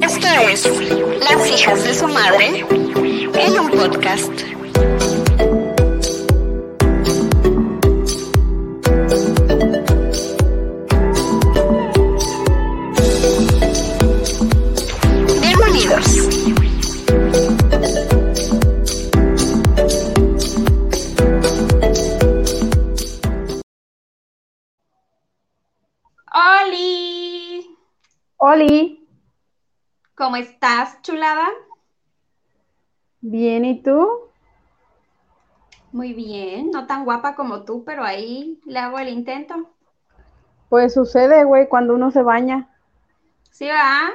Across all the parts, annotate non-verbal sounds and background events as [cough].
Esto es Las hijas de su madre en un podcast. Estás, chulada? bien, ¿y tú? Muy bien, no tan guapa como tú, pero ahí le hago el intento. Pues sucede, güey, cuando uno se baña. ¿Sí va?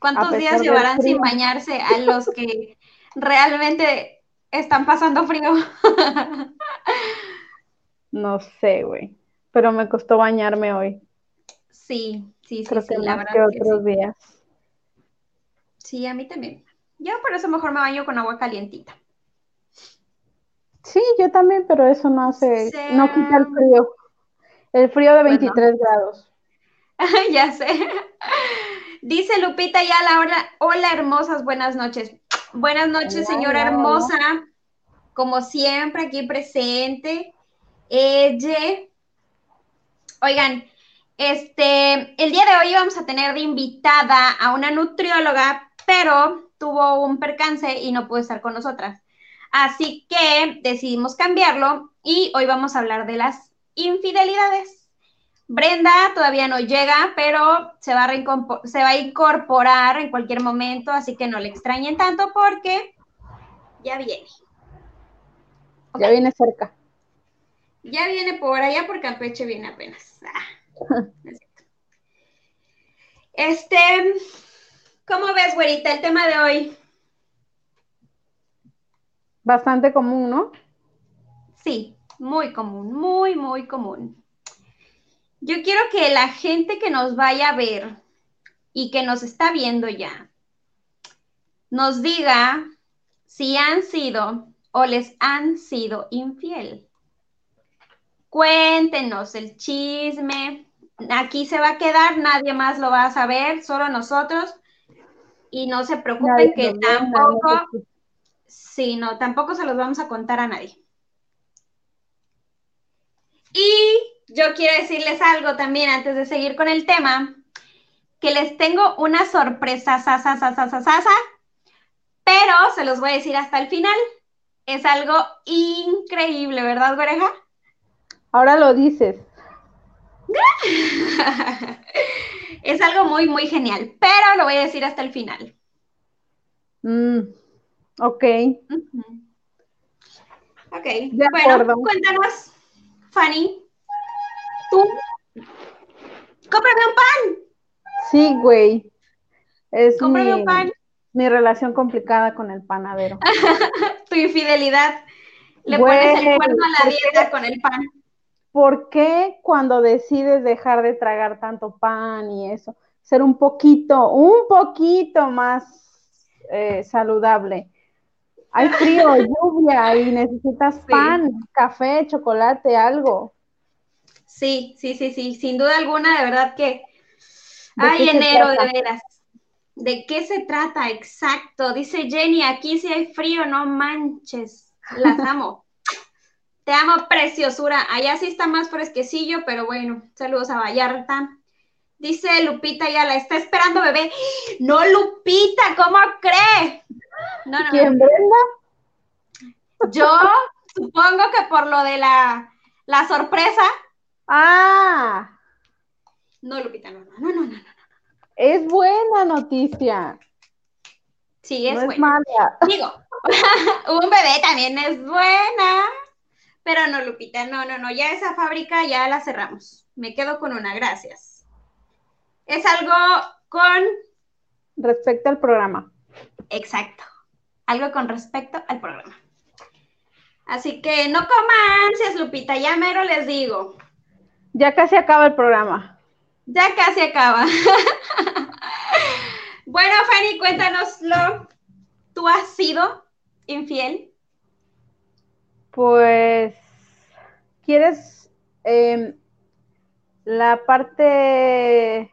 ¿Cuántos días llevarán sin bañarse a los que realmente están pasando frío? [laughs] No sé, güey, pero me costó bañarme hoy. Sí, sí, sí, Creo sí, que la más verdad que que otros sí. días. Sí, a mí también. Yo por eso mejor me baño con agua calientita. Sí, yo también, pero eso no hace, no quita el frío. El frío de Bueno. 23 grados. [laughs] Ya sé. Dice Lupita ya la hora. Hola, hermosas, buenas noches. Buenas noches, Hola, señora hola, hermosa. Como siempre, aquí presente. Ella. Oigan, este, el día de hoy vamos a tener de invitada a una nutrióloga, pero tuvo un percance y no pudo estar con nosotras. Así que decidimos cambiarlo y hoy vamos a hablar de las infidelidades. Brenda todavía no llega, pero se va, a reincompo- se va a incorporar en cualquier momento, así que no le extrañen tanto porque ya viene. Ya viene cerca. Ya viene por allá por Campeche, viene apenas. Ah. Este, ¿cómo ves, güerita, el tema de hoy? Bastante común, ¿no? Sí, muy común, muy, muy común. Yo quiero que la gente que nos vaya a ver y que nos está viendo ya, nos diga si han sido o les han sido infiel. Cuéntenos el chisme. Aquí se va a quedar, nadie más lo va a saber, solo nosotros y no se preocupen que tampoco, nadie. sí, no, tampoco se los vamos a contar a nadie. Y yo quiero decirles algo también antes de seguir con el tema, que les tengo una sorpresa, sa, sa, sa, pero se los voy a decir hasta el final. Es algo increíble, ¿verdad, Goreja? Ahora lo dices. [laughs] es algo muy, muy genial, pero lo voy a decir hasta el final. Mm, ok. Ok, De bueno, acuerdo. cuéntanos, Fanny, tú, cómprame un pan, Sí, güey. Es cómprame mi, un pan, mi relación complicada con el panadero. [laughs] tu infidelidad, le Güey, pones el cuerno a la ¿por dieta con el pan. ¿Por qué cuando decides dejar de tragar tanto pan y eso, ser un poquito, un poquito más eh, saludable? Hay frío, [laughs] lluvia y necesitas Sí. pan, café, chocolate, algo. Sí, sí, sí, sí, sin duda alguna, de verdad que, ¿De ay, enero, de veras. ¿De qué se trata? Exacto. Dice Jenny, aquí sí hay frío, no manches. Las amo. Te amo, preciosura. Allá sí está más fresquecillo, pero bueno, saludos a Vallarta. Dice Lupita, ya la está esperando, bebé. No, Lupita, ¿cómo cree? No, no, ¿Quién. Brenda? Yo supongo que por lo de la, la sorpresa. Ah, No, Lupita, no, no, no, no, no. es buena noticia. Sí, es no es bueno. mala. Digo, [laughs] un bebé también es buena. Pero no, Lupita, no, no, no, ya esa fábrica ya la cerramos. Me quedo con una, gracias. Es algo con, Respecto al programa. exacto, algo con respecto al programa. Así que no coman ansias, Lupita, ya mero les digo. Ya casi acaba el programa. Ya casi acaba. [laughs] bueno, Fanny, cuéntanoslo. ¿Tú has sido infiel? Pues, ¿quieres em, ¿La parte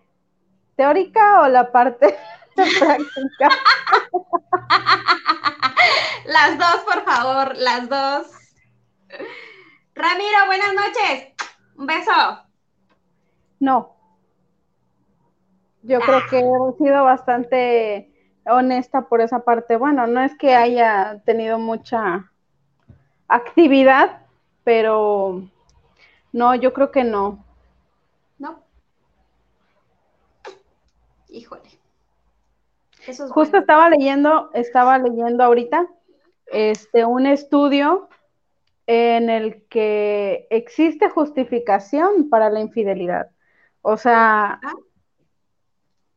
teórica o la parte [laughs] práctica? [laughs] Las dos, por favor, las dos. Ramiro, buenas noches. Un beso. No. Yo creo que he sido bastante honesta por esa parte. Bueno, no es que haya tenido mucha actividad, pero no, yo creo que no. No. Híjole. Eso es Justo estaba leyendo, estaba leyendo ahorita este un estudio en el que existe justificación para la infidelidad. O sea, ah.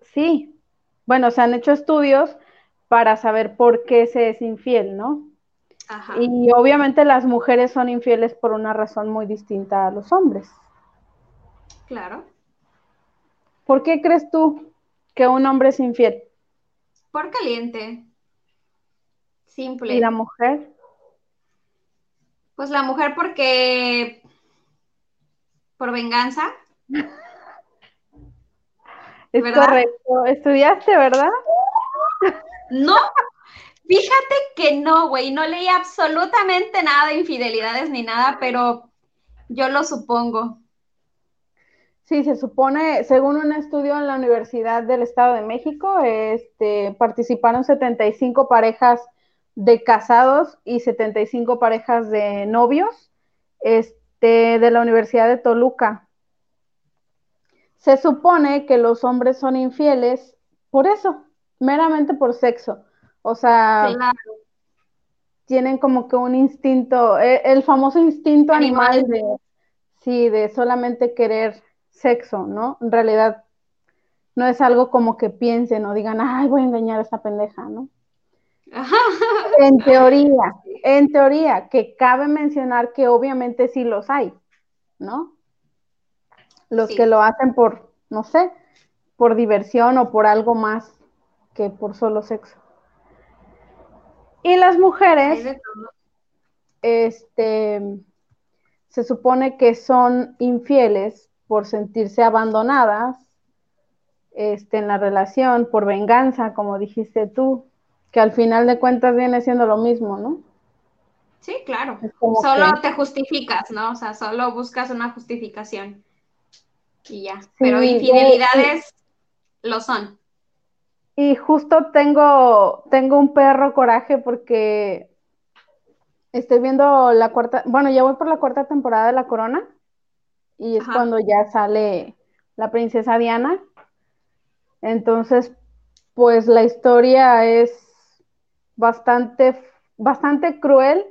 sí. Bueno, se han hecho estudios para saber por qué se es infiel, ¿no? Y obviamente las mujeres son infieles por una razón muy distinta a los hombres. Claro. ¿Por qué crees tú que un hombre es infiel? Por caliente. Simple. ¿Y la mujer? Pues la mujer porque por venganza. [laughs] Es correcto. ¿Estudiaste, verdad? No, [laughs] fíjate que no, güey. No leí absolutamente nada de infidelidades ni nada, pero yo lo supongo. Sí, se supone, según un estudio en la Universidad del Estado de México, este, participaron 75 parejas de casados y 75 parejas de novios este, de la Universidad de Toluca. Se supone que los hombres son infieles por eso, meramente por sexo. O sea, tienen como que un instinto, e, el, famoso instinto animal, de, sí, de solamente querer sexo, ¿no? En realidad no es algo como que piensen o digan, ay, voy a engañar a esta pendeja, ¿no? En [laughs] teoría, en teoría, que cabe mencionar que obviamente sí los hay, ¿no? Los que lo hacen por, no sé, por diversión o por algo más que por solo sexo. Y las mujeres, este, se supone que son infieles por sentirse abandonadas este, en la relación, por venganza, como dijiste tú, que al final de cuentas viene siendo lo mismo, ¿no? Sí, claro. Solo te justificas, ¿no? O sea, solo buscas una justificación y ya. Pero infidelidades lo son. Y justo tengo, tengo un perro coraje porque estoy viendo la cuarta, bueno, ya voy por la cuarta temporada de La Corona y es cuando ya sale la princesa Diana. Entonces, pues la historia es bastante, bastante cruel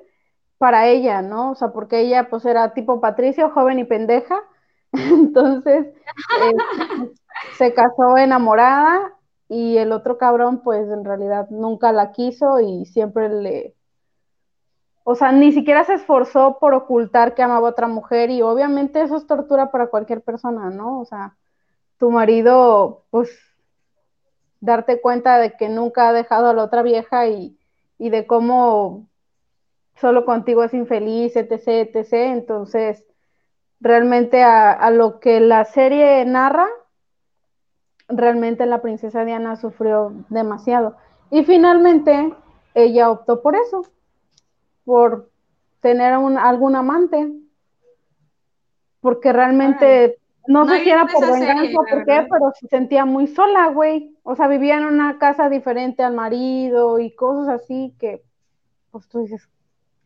para ella, ¿no? O sea, porque ella pues era tipo Patricio, joven y pendeja, [laughs] entonces [laughs] eh, se casó enamorada y el otro cabrón pues en realidad nunca la quiso y siempre le, o sea, ni siquiera se esforzó por ocultar que amaba a otra mujer y obviamente eso es tortura para cualquier persona, ¿no? O sea, tu marido pues darte cuenta de que nunca ha dejado a la otra vieja y y de cómo solo contigo es infeliz, etc., etc. Entonces, realmente a, lo que la serie narra, realmente la princesa Diana sufrió demasiado. Y finalmente ella optó por eso, por tener un, algún amante, porque realmente no, sé si era por venganza o por qué, pero se sentía muy sola, güey. O sea, vivía en una casa diferente al marido y cosas así que, pues tú dices,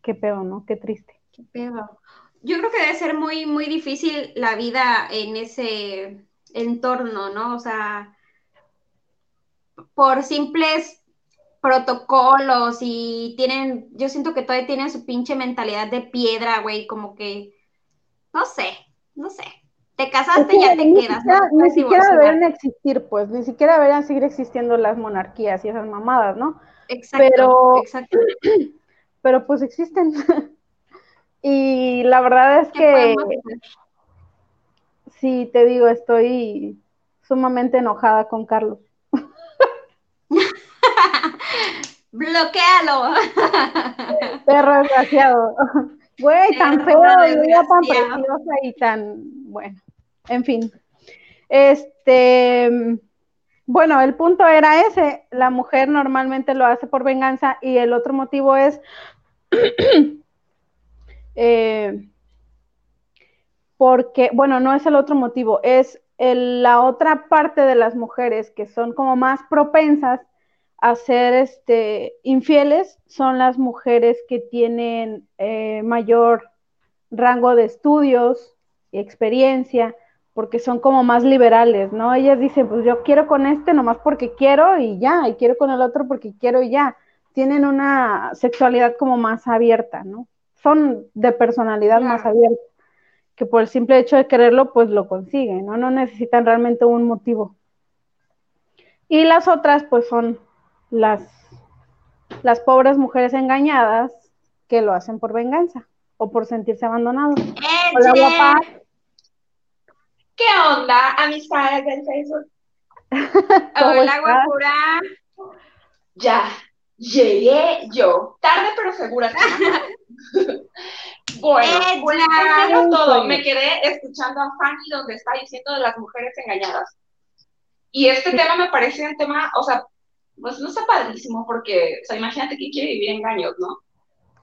qué pedo, ¿no? Qué triste. Qué pedo. Yo creo que debe ser muy, muy difícil la vida en ese entorno, ¿no? O sea, por simples protocolos y tienen, yo siento que todavía tienen su pinche mentalidad de piedra, güey, como que, no sé, no sé te casaste, y ya te quedas. Ni siquiera deberían existir, pues, ni siquiera deberían seguir existiendo las monarquías y esas mamadas, ¿no? Exacto, pero, exacto. [clears throat] Pero pues existen. [laughs] y la verdad es que, sí, te digo, estoy sumamente enojada con Carlos. [laughs] Bloquealo. [laughs] Perro desgraciado. Güey, tan feo, y tan preciosa y tan bueno. en fin. Este, bueno, el punto era ese, la mujer normalmente lo hace por venganza y el otro motivo es [clears throat] eh, porque, bueno, no es el otro motivo, es la otra parte de las mujeres que son como más propensas a ser este, infieles son las mujeres que tienen eh, mayor rango de estudios y experiencia, porque son como más liberales, ¿no? Ellas dicen, pues yo quiero con este nomás porque quiero y ya, y quiero con el otro porque quiero y ya. Tienen una sexualidad como más abierta, ¿no? Son de personalidad más abierta que por el simple hecho de quererlo, pues lo consiguen, ¿no? No necesitan realmente un motivo. Y las otras, pues son las, las pobres mujeres engañadas que lo hacen por venganza o por sentirse abandonados. Hola, guapa. ¿Qué onda, amistades del Facebook? [laughs] Hola, guapura. Ya, llegué yo. Tarde pero segura. [laughs] Bueno, pues todo, me quedé escuchando a Fanny donde está diciendo de las mujeres engañadas. Y este tema me parece un tema, o sea, pues no está padrísimo porque, o sea, imagínate que quiere vivir engaños, ¿no?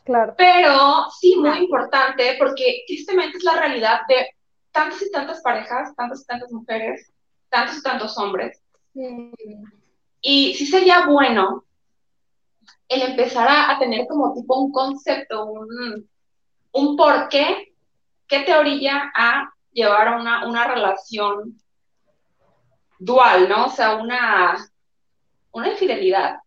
Claro. Pero sí muy importante porque tristemente es la realidad de tantas y tantas parejas, tantas y tantas mujeres, tantos y tantos hombres. Y sí sería bueno el empezar a tener como tipo un concepto, un, un por qué, qué te orilla a llevar a una, una relación dual, ¿no? O sea, una, una infidelidad.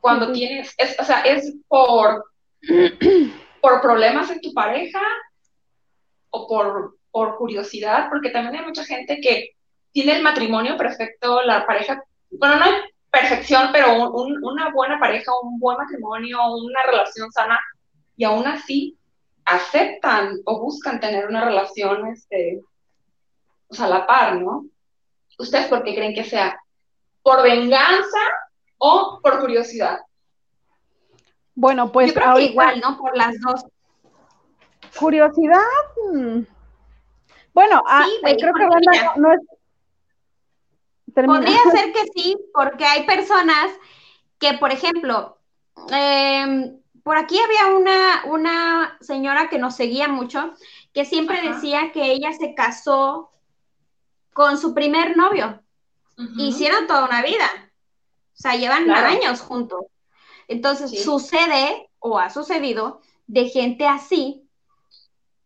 Cuando tienes, es, o sea, es por, [clears throat] por problemas en tu pareja o por, por curiosidad, porque también hay mucha gente que tiene el matrimonio perfecto, la pareja, bueno, no hay perfección, pero una buena pareja, un buen matrimonio, una relación sana, y aún así aceptan o buscan tener una relación, este, pues a la par, ¿no? ¿Ustedes por qué creen que sea? ¿Por venganza o por curiosidad? Bueno, pues Yo creo que igual, ¿no? Por las dos. Curiosidad. Mm. Bueno, ah, creo que no, es. Podría [laughs] ser que sí, porque hay personas que, por ejemplo, eh, por aquí había una, una señora que nos seguía mucho, que siempre decía que ella se casó con su primer novio. Hicieron toda una vida. O sea, llevan años juntos. Entonces, sucede o ha sucedido de gente así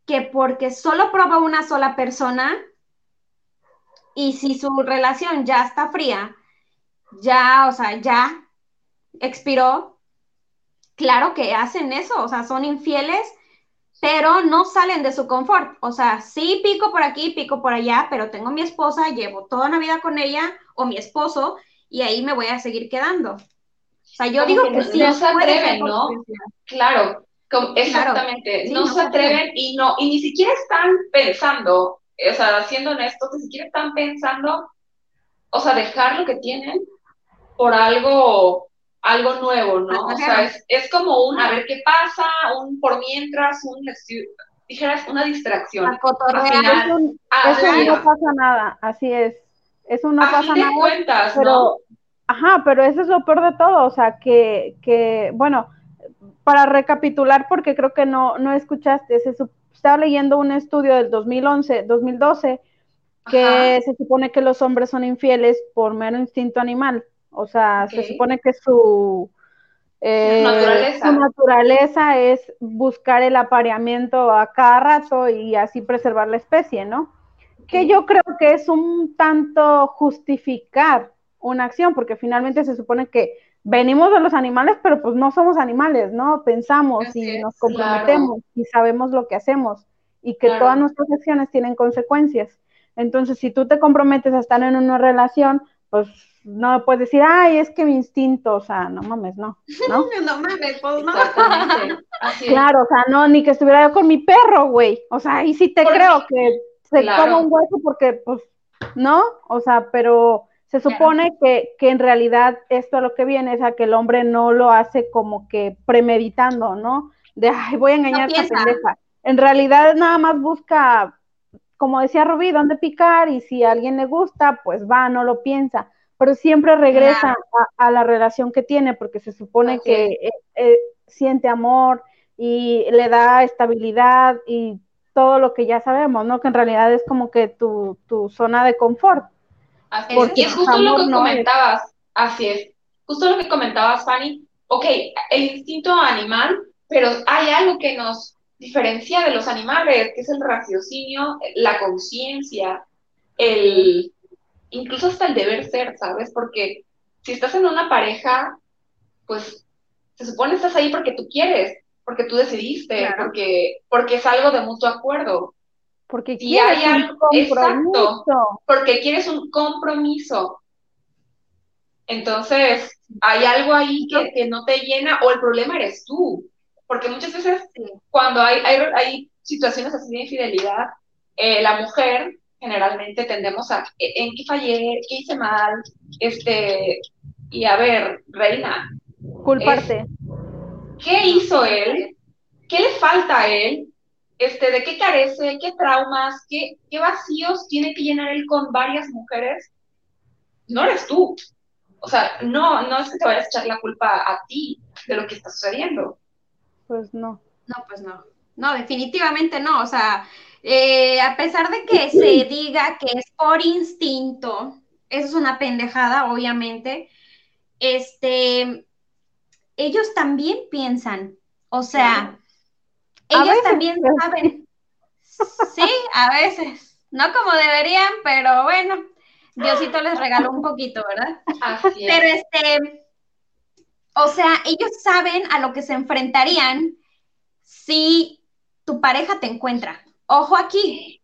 que porque solo probó una sola persona y si su relación ya está fría, ya, o sea, ya expiró, claro que hacen eso, o sea, son infieles, pero no salen de su confort. O sea, sí pico por aquí, pico por allá, pero tengo mi esposa, llevo toda la vida con ella o mi esposo y ahí me voy a seguir quedando. O sea, yo digo que, sí. No se atreven, ¿no? Claro, exactamente. no, se atreven y no, y ni siquiera están pensando, o sea, siendo honestos, ni siquiera están pensando, o sea, dejar lo que tienen por algo algo nuevo, ¿no? O sea, es, como un a ver qué pasa, un por mientras, un dijeras una distracción. eso no pasa nada, así es. Eso no pasa nada. Cuentas, pero, ¿no? Ajá, pero eso es lo peor de todo, o sea, que, que bueno, para recapitular, porque creo que no, no escuchaste, se estaba leyendo un estudio del 2011, 2012, que se supone que los hombres son infieles por mero instinto animal. O sea, se supone que su, eh, naturaleza. su naturaleza es buscar el apareamiento a cada rato y así preservar la especie, ¿no? Que yo creo que es un tanto justificar una acción, porque finalmente se supone que venimos de los animales, pero pues no somos animales, ¿no? Pensamos y nos comprometemos y sabemos lo que hacemos y que todas nuestras acciones tienen consecuencias. Entonces, si tú te comprometes a estar en una relación, pues no puedes decir, ay, es que mi instinto, o sea, no mames, no, [laughs] ¿no? no mames, pues no. [laughs] claro, o sea, no, ni que estuviera yo con mi perro, güey, o sea, ahí sí te creo que se come un hueso porque, pues, ¿no? O sea, pero se supone que, que en realidad esto a lo que viene es a que el hombre no lo hace como que premeditando, ¿no? De, ay, voy a engañar a esta pendeja. En realidad nada más busca como decía Rubí, dónde picar y si a alguien le gusta, pues va, no lo piensa, pero siempre regresa a, la relación que tiene porque se supone que eh, eh, siente amor y le da estabilidad y todo lo que ya sabemos, ¿no? Que en realidad es como que tu, tu zona de confort. Así es. Y es justo lo que comentabas, así es, justo lo que comentabas, Fanny. Ok, el instinto animal, pero hay algo que nos diferencia de los animales, que es el raciocinio, la conciencia, el incluso hasta el deber ser, ¿sabes? Porque si estás en una pareja, pues se supone que estás ahí porque tú quieres, porque tú decidiste, porque, porque es algo de mutuo acuerdo. Porque quieres un compromiso. porque quieres un compromiso. Entonces, hay algo ahí que, que no te llena o el problema eres tú porque muchas veces cuando hay, hay, situaciones así de infidelidad, eh, la mujer generalmente tendemos a, ¿en qué fallé? ¿Qué hice mal? Este, y a ver, reina. Culparte. ¿Qué hizo él? ¿Qué le falta a él? Este, ¿De qué carece? ¿Qué traumas? ¿Qué, qué vacíos tiene que llenar él con varias mujeres? No eres tú. O sea, no, no es que te vayas a echar la culpa a ti de lo que está sucediendo. Pues no. No, pues no. No, definitivamente no. O sea, eh, a pesar de que se [clears throat] diga que es por instinto, eso es una pendejada, obviamente. Este, ellos también piensan, o sea, ellos también saben. Sí, a veces, no como deberían, pero bueno, Diosito les regaló un poquito, ¿verdad? Así Pero este, o sea, ellos saben a lo que se enfrentarían si tu pareja te encuentra. Ojo aquí,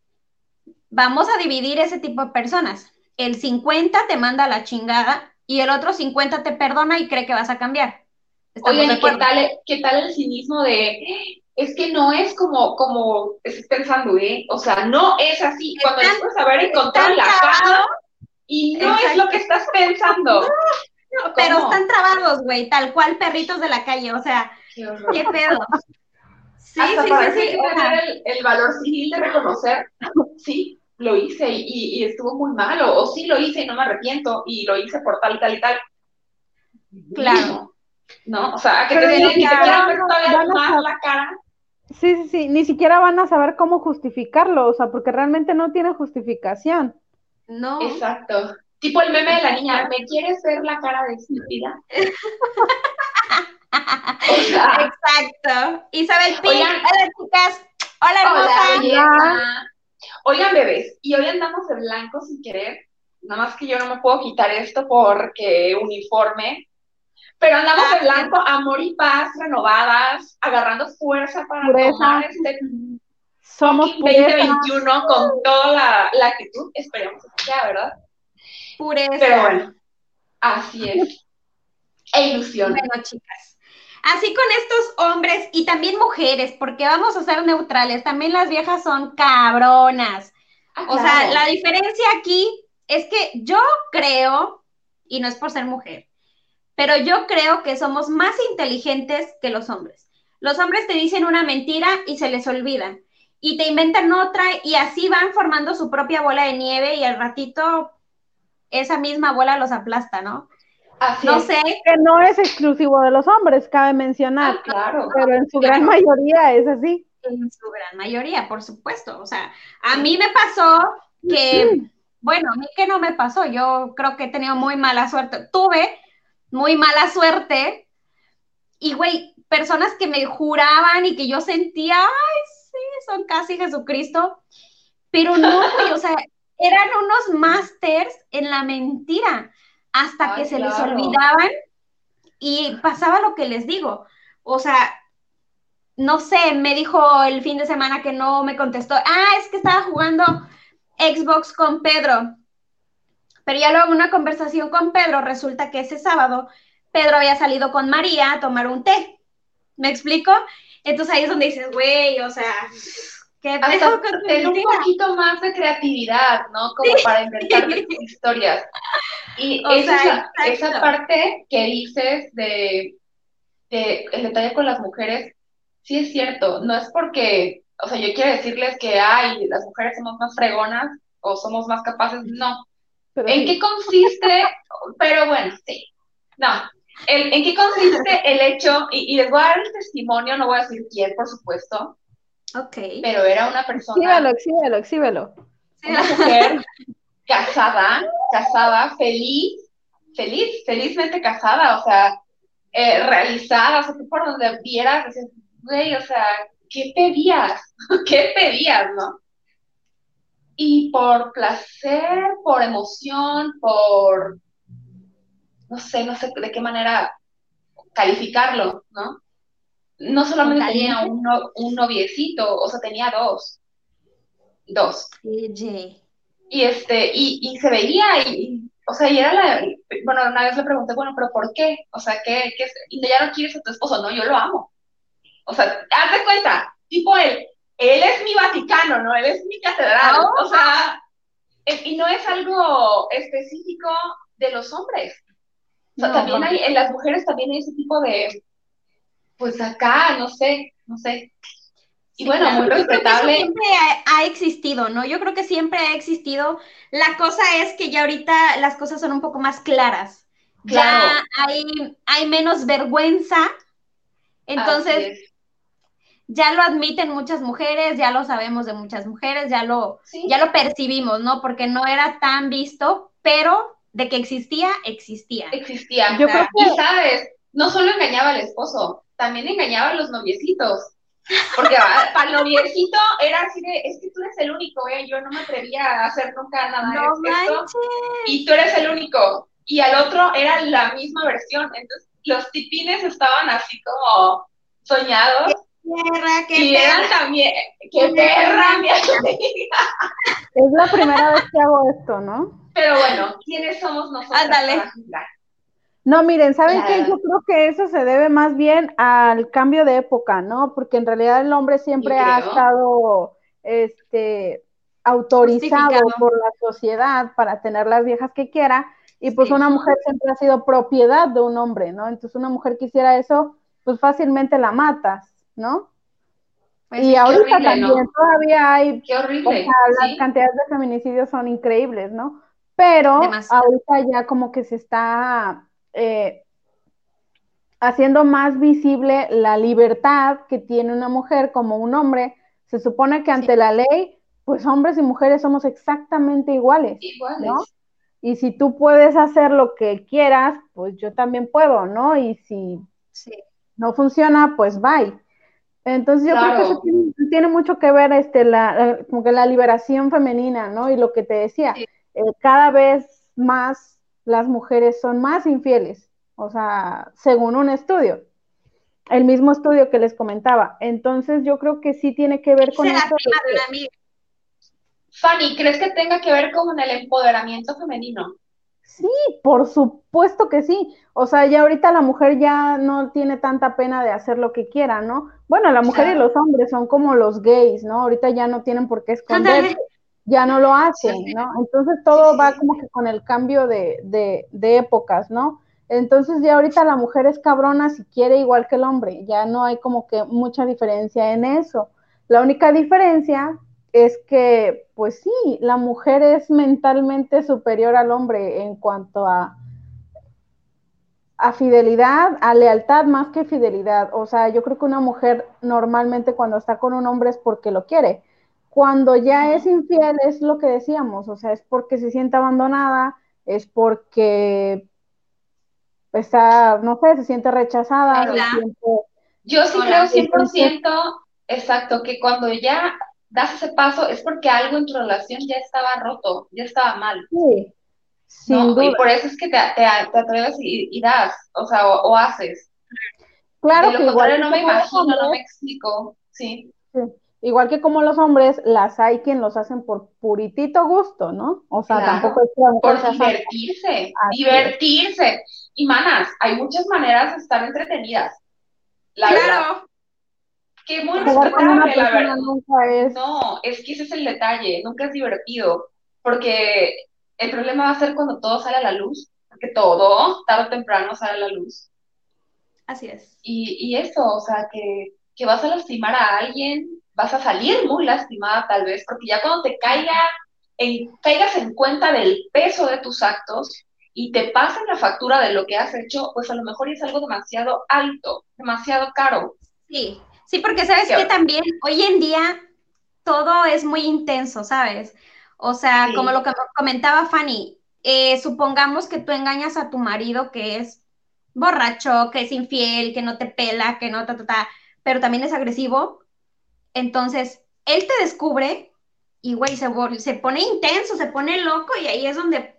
vamos a dividir ese tipo de personas. El 50 te manda la chingada y el otro 50 te perdona y cree que vas a cambiar. Oye, ¿qué tal, ¿qué tal el cinismo de es que no es como, como estás pensando, ¿eh? O sea, no es así. Cuando después haber encontrado la cara y no es lo que estás pensando. pero están trabados, güey, tal cual perritos de la calle, o sea, qué, pedo. [laughs] Sí, Hasta sí, parece sí, tener el, valor civil de reconocer, [laughs] sí, lo hice y, estuvo muy malo, o sí lo hice y no me arrepiento, y lo hice por tal, tal y tal. Claro. ¿No? O sea, que te digan ni siquiera más la cara. Sí, sí, sí, ni siquiera van a saber cómo justificarlo, o sea, porque realmente no tiene justificación. No. Exacto. Tipo el meme de la niña, ¿me quieres ver la cara de estúpida? [laughs] Exacto. Isabel Pi, hola chicas, hola hermosa. Oigan, bebés, y hoy andamos de blanco sin querer. Nada más que yo no me puedo quitar esto porque uniforme. Pero andamos de blanco, amor y paz, renovadas, agarrando fuerza para tomar este Somos 2021 con toda la, la actitud. Esperemos que sea, ¿verdad? Pero bueno, así es. E ilusión. Bueno, chicas. Así con estos hombres y también mujeres, porque vamos a ser neutrales, también las viejas son cabronas. Ah, o sea, la diferencia aquí es que yo creo, y no es por ser mujer, pero yo creo que somos más inteligentes que los hombres. Los hombres te dicen una mentira y se les olvida. Y te inventan otra y así van formando su propia bola de nieve y al ratito esa misma bola los aplasta, ¿no? Así no sé. Que no es exclusivo de los hombres, cabe mencionar. Ah, claro. Pero en su gran mayoría es así. En su gran mayoría, por supuesto. O sea, a mí me pasó que, bueno, a mí que no me pasó, yo creo que he tenido muy mala suerte. Tuve muy mala suerte y, güey, personas que me juraban y que yo sentía, ay, sí, son casi Jesucristo, pero no, güey, o sea, eran unos másters en la mentira hasta que se les olvidaban y pasaba lo que les digo. O sea, no sé, me dijo el fin de semana que no me contestó. Ah, es que estaba jugando Xbox con Pedro. Pero ya luego en una conversación con Pedro, resulta que ese sábado Pedro había salido con María a tomar un té. ¿Me explico? Entonces ahí es donde dices, güey, o sea, hasta tener un poquito más de creatividad, ¿no? Como para inventar historias. Y [laughs] esa, esa, parte que dices de, de, el detalle con las mujeres, sí es cierto, no es porque o sea, yo quiero decirles que, ay, las mujeres somos más fregonas o somos más capaces, no. ¿En qué consiste? [laughs] Pero bueno, sí. No, ¿en qué consiste el hecho? Y, les voy a dar el testimonio, no voy a decir quién, por supuesto. Ok. Pero era una persona. Exhíbelo, exhíbelo, exhíbelo. Una mujer casada, casada, feliz, feliz, felizmente casada, o sea, eh, realizada, o sea, tú por donde vieras, decías, güey, o sea, ¿qué pedías? [laughs] ¿Qué pedías, no? Y por placer, por emoción, por, no sé, no sé de qué manera calificarlo, ¿no? No solamente tenía un, un noviecito, o sea, tenía dos. Dos. Y este, y, y se veía, y, o sea, y era la, bueno, una vez le pregunté, bueno, pero ¿por qué? O sea, ¿qué, qué y ya no quieres a tu esposo? No, yo lo amo. O sea, haz de cuenta, tipo él, él es mi Vaticano, ¿no? Él es mi catedral. O sea, y no es algo específico de los hombres. O sea, también hay, en las mujeres también hay ese tipo de, pues acá, no sé, no sé. Y bueno, muy respetable. siempre ha, existido, ¿no? Yo creo que siempre ha existido. La cosa es que ya ahorita las cosas son un poco más claras. Ya hay, hay menos vergüenza. Entonces, ya lo admiten muchas mujeres, ya lo sabemos de muchas mujeres, ya lo, ya lo percibimos, ¿no? Porque no era tan visto, pero de que existía, existía. Existía. Yo creo que... Y sabes, no solo engañaba al esposo, también engañaba a los noviecitos. Porque [laughs] para el noviecito era así de, es que tú eres el único, ¿eh? yo no me atrevía a hacer nunca nada no de esto. Y tú eres el único. Y al otro era la misma versión. Entonces los tipines estaban así como soñados perra, qué y perra. también, qué perra, mi Es la primera vez que hago esto, ¿no? Pero bueno, ¿quiénes somos nosotros Ándale. No, miren, ¿saben qué? Yo creo que eso se debe más bien al cambio de época, ¿no? Porque en realidad el hombre siempre ha estado este, autorizado por la sociedad para tener las viejas que quiera, y pues una mujer siempre ha sido propiedad de un hombre, ¿no? Entonces una mujer quisiera eso, pues fácilmente la matas. ¿No? Pues y ahorita también todavía hay, qué horrible, las cantidades de feminicidios son increíbles, ¿no? Pero ahorita ya como que se está eh, haciendo más visible la libertad que tiene una mujer como un hombre. Se supone que ante la ley, pues hombres y mujeres somos exactamente iguales, ¿no? Y si tú puedes hacer lo que quieras, pues yo también puedo, ¿no? Y si no funciona, pues bye. Entonces yo creo que eso tiene, mucho que ver este, la, como que la liberación femenina, ¿no? Y lo que te decía, eh, cada vez más las mujeres son más infieles, o sea, según un estudio, el mismo estudio que les comentaba. Entonces yo creo que sí tiene que ver con eso. Fanny, ¿crees que tenga que ver con el empoderamiento femenino? Sí, por supuesto que sí. O sea, ya ahorita la mujer ya no tiene tanta pena de hacer lo que quiera, ¿no? Bueno, la mujer y los hombres son como los gays, ¿no? Ahorita ya no tienen por qué esconderse, ya no lo hacen, ¿no? Entonces todo va como que con el cambio de, de, de épocas, ¿no? Entonces ya ahorita la mujer es cabrona si quiere igual que el hombre, ya no hay como que mucha diferencia en eso. La única diferencia es que, pues sí, la mujer es mentalmente superior al hombre en cuanto a, a fidelidad, a lealtad más que fidelidad. O sea, yo creo que una mujer normalmente cuando está con un hombre es porque lo quiere. Cuando ya es infiel es lo que decíamos, o sea, es porque se siente abandonada, es porque está, no sé, se siente rechazada. Yo sí creo 100%, exacto, que cuando ya das ese paso es porque algo en tu relación ya estaba roto, ya estaba mal. Sí. Sin Y por eso es que te, te, atreves y, das, o sea, o, haces. Claro de lo contrario no me imagino, no me explico, sí. Igual que como los hombres, las hay quien los hacen por puritito gusto, ¿no? O sea, tampoco es Por divertirse, divertirse. Y manas, hay muchas maneras de estar entretenidas. La claro. Que muy respetable, la verdad. No, es que ese es el detalle, nunca es divertido, porque el problema va a ser cuando todo sale a la luz, porque todo, tarde o temprano, sale a la luz. Así es. Y, y eso, o sea, que, que vas a lastimar a alguien vas a salir muy lastimada tal vez, porque ya cuando te caiga en, caigas en cuenta del peso de tus actos y te pasen la factura de lo que has hecho, pues a lo mejor es algo demasiado alto, demasiado caro. Sí, sí, porque sabes que también hoy en día todo es muy intenso, ¿sabes? O sea, como lo que comentaba Fanny, eh, supongamos que tú engañas a tu marido que es borracho, que es infiel, que no te pela, que no ta, ta, ta, pero también es agresivo. Entonces, él te descubre y, güey, se, se pone intenso, se pone loco y ahí es donde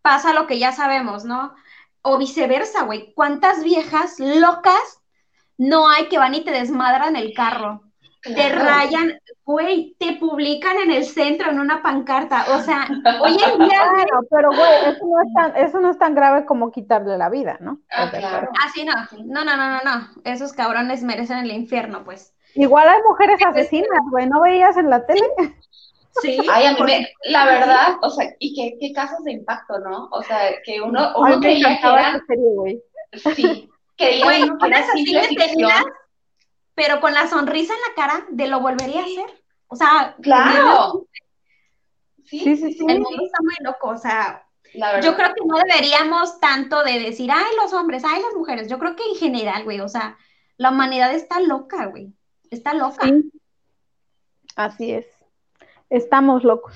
pasa lo que ya sabemos, ¿no? O viceversa, güey. ¿Cuántas viejas locas no hay que van y te desmadran el carro? Te rayan, güey, te publican en el centro en una pancarta. O sea, hoy en día. pero güey, eso no, es tan, eso no es tan grave como quitarle la vida, ¿no? Ah, claro. Ah, sí, no. No, no, no, no, no. Esos cabrones merecen el infierno, pues. Igual hay mujeres asesinas, güey, ¿no veías en la tele? Sí. [laughs] Ay, a mí me, la verdad, o sea, y qué, qué casos de impacto, ¿no? O sea, que uno, uno creía que eran. Serie, sí, Güey, que era así detenidas, pero con la sonrisa en la cara de lo volvería a hacer. O sea, Claro. Sí, sí, sí. el mundo está muy loco. O sea, La verdad. yo creo que no deberíamos tanto de decir, ay, los hombres, ay, las mujeres. Yo creo que en general, güey, o sea, la humanidad está loca, güey. Está loca. Sí. Así es. Estamos locos.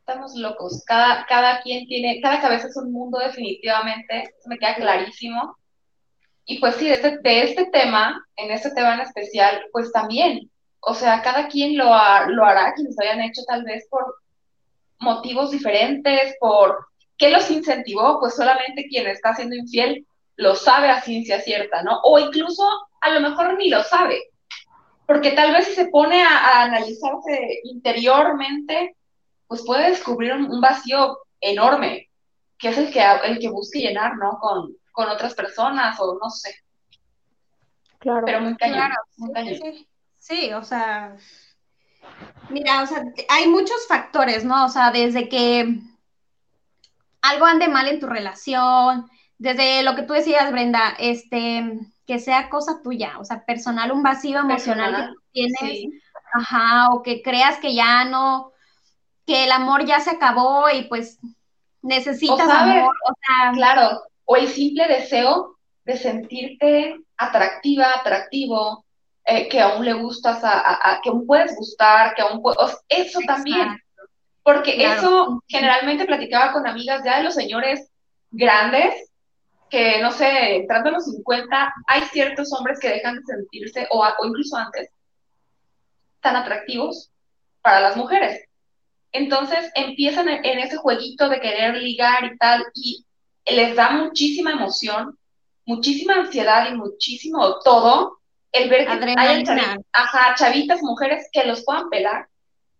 Estamos locos. Cada, cada quien tiene, cada cabeza es un mundo definitivamente, eso me queda clarísimo. Y pues sí, de este, de este tema, en este tema en especial, pues también, o sea, cada quien lo, lo hará, quienes lo hayan hecho tal vez por motivos diferentes, por qué los incentivó, pues solamente quien está siendo infiel lo sabe a ciencia cierta, ¿no? O incluso a lo mejor ni lo sabe, porque tal vez si se pone a, a analizarse interiormente, pues puede descubrir un, un vacío enorme, que es el que, el que busque llenar, ¿no? Con, con otras personas o no sé, Claro. pero muy cañón, Claro, muy cañón. Sí, sí, o sea, mira, o sea, hay muchos factores, ¿no? O sea, desde que algo ande mal en tu relación, desde lo que tú decías, Brenda, este, que sea cosa tuya, o sea, personal, un vacío emocional que tú tienes, Sí, ajá, o que creas que ya no, que el amor ya se acabó y pues necesitas O sabes, amor, o sea, claro, o el simple deseo de sentirte atractiva, atractivo, eh, que aún le gustas, a, a- a- que aún puedes gustar, que aún puedes, eso también, porque Claro. eso generalmente platicaba con amigas ya de los señores grandes, que no sé, entrando a los 50, hay ciertos hombres que dejan de sentirse, o incluso antes, tan atractivos para las mujeres. Entonces empiezan en, en ese jueguito de querer ligar y tal, y les da muchísima emoción, muchísima ansiedad y muchísimo todo el ver que Adrenalina. hay chavitas, ajá, chavitas, mujeres que los puedan pelar.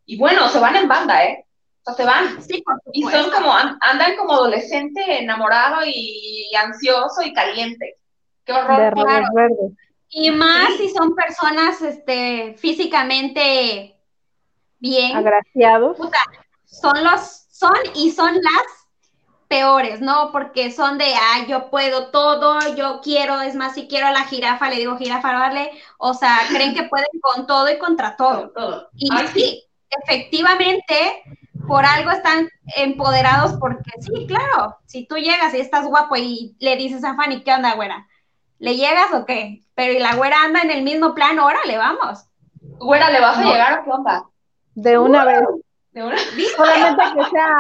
Y bueno, se van en banda, ¿eh? O sea, se van. sí, por Y son como, an- andan como adolescente enamorado y ansioso y caliente. Qué De horror. rayos claro. Y más Sí. si son personas este, físicamente bien, Agraciados. son los, son y son las peores, ¿no? Porque son de, ah, yo puedo todo, yo quiero, es más, si quiero a la jirafa, le digo jirafa, vale, o sea, [laughs] creen que pueden con todo y contra todo. Y Ay, sí, efectivamente, por algo están empoderados, porque sí, claro, si tú llegas y estás guapo y le dices a Fanny, ¿qué onda, güera? ¿Le llegas o qué? Pero y la güera anda en el mismo plan, órale, vamos. Güera, ¿le vas a No. llegar o qué onda? De una vez. De una- Solamente que sea.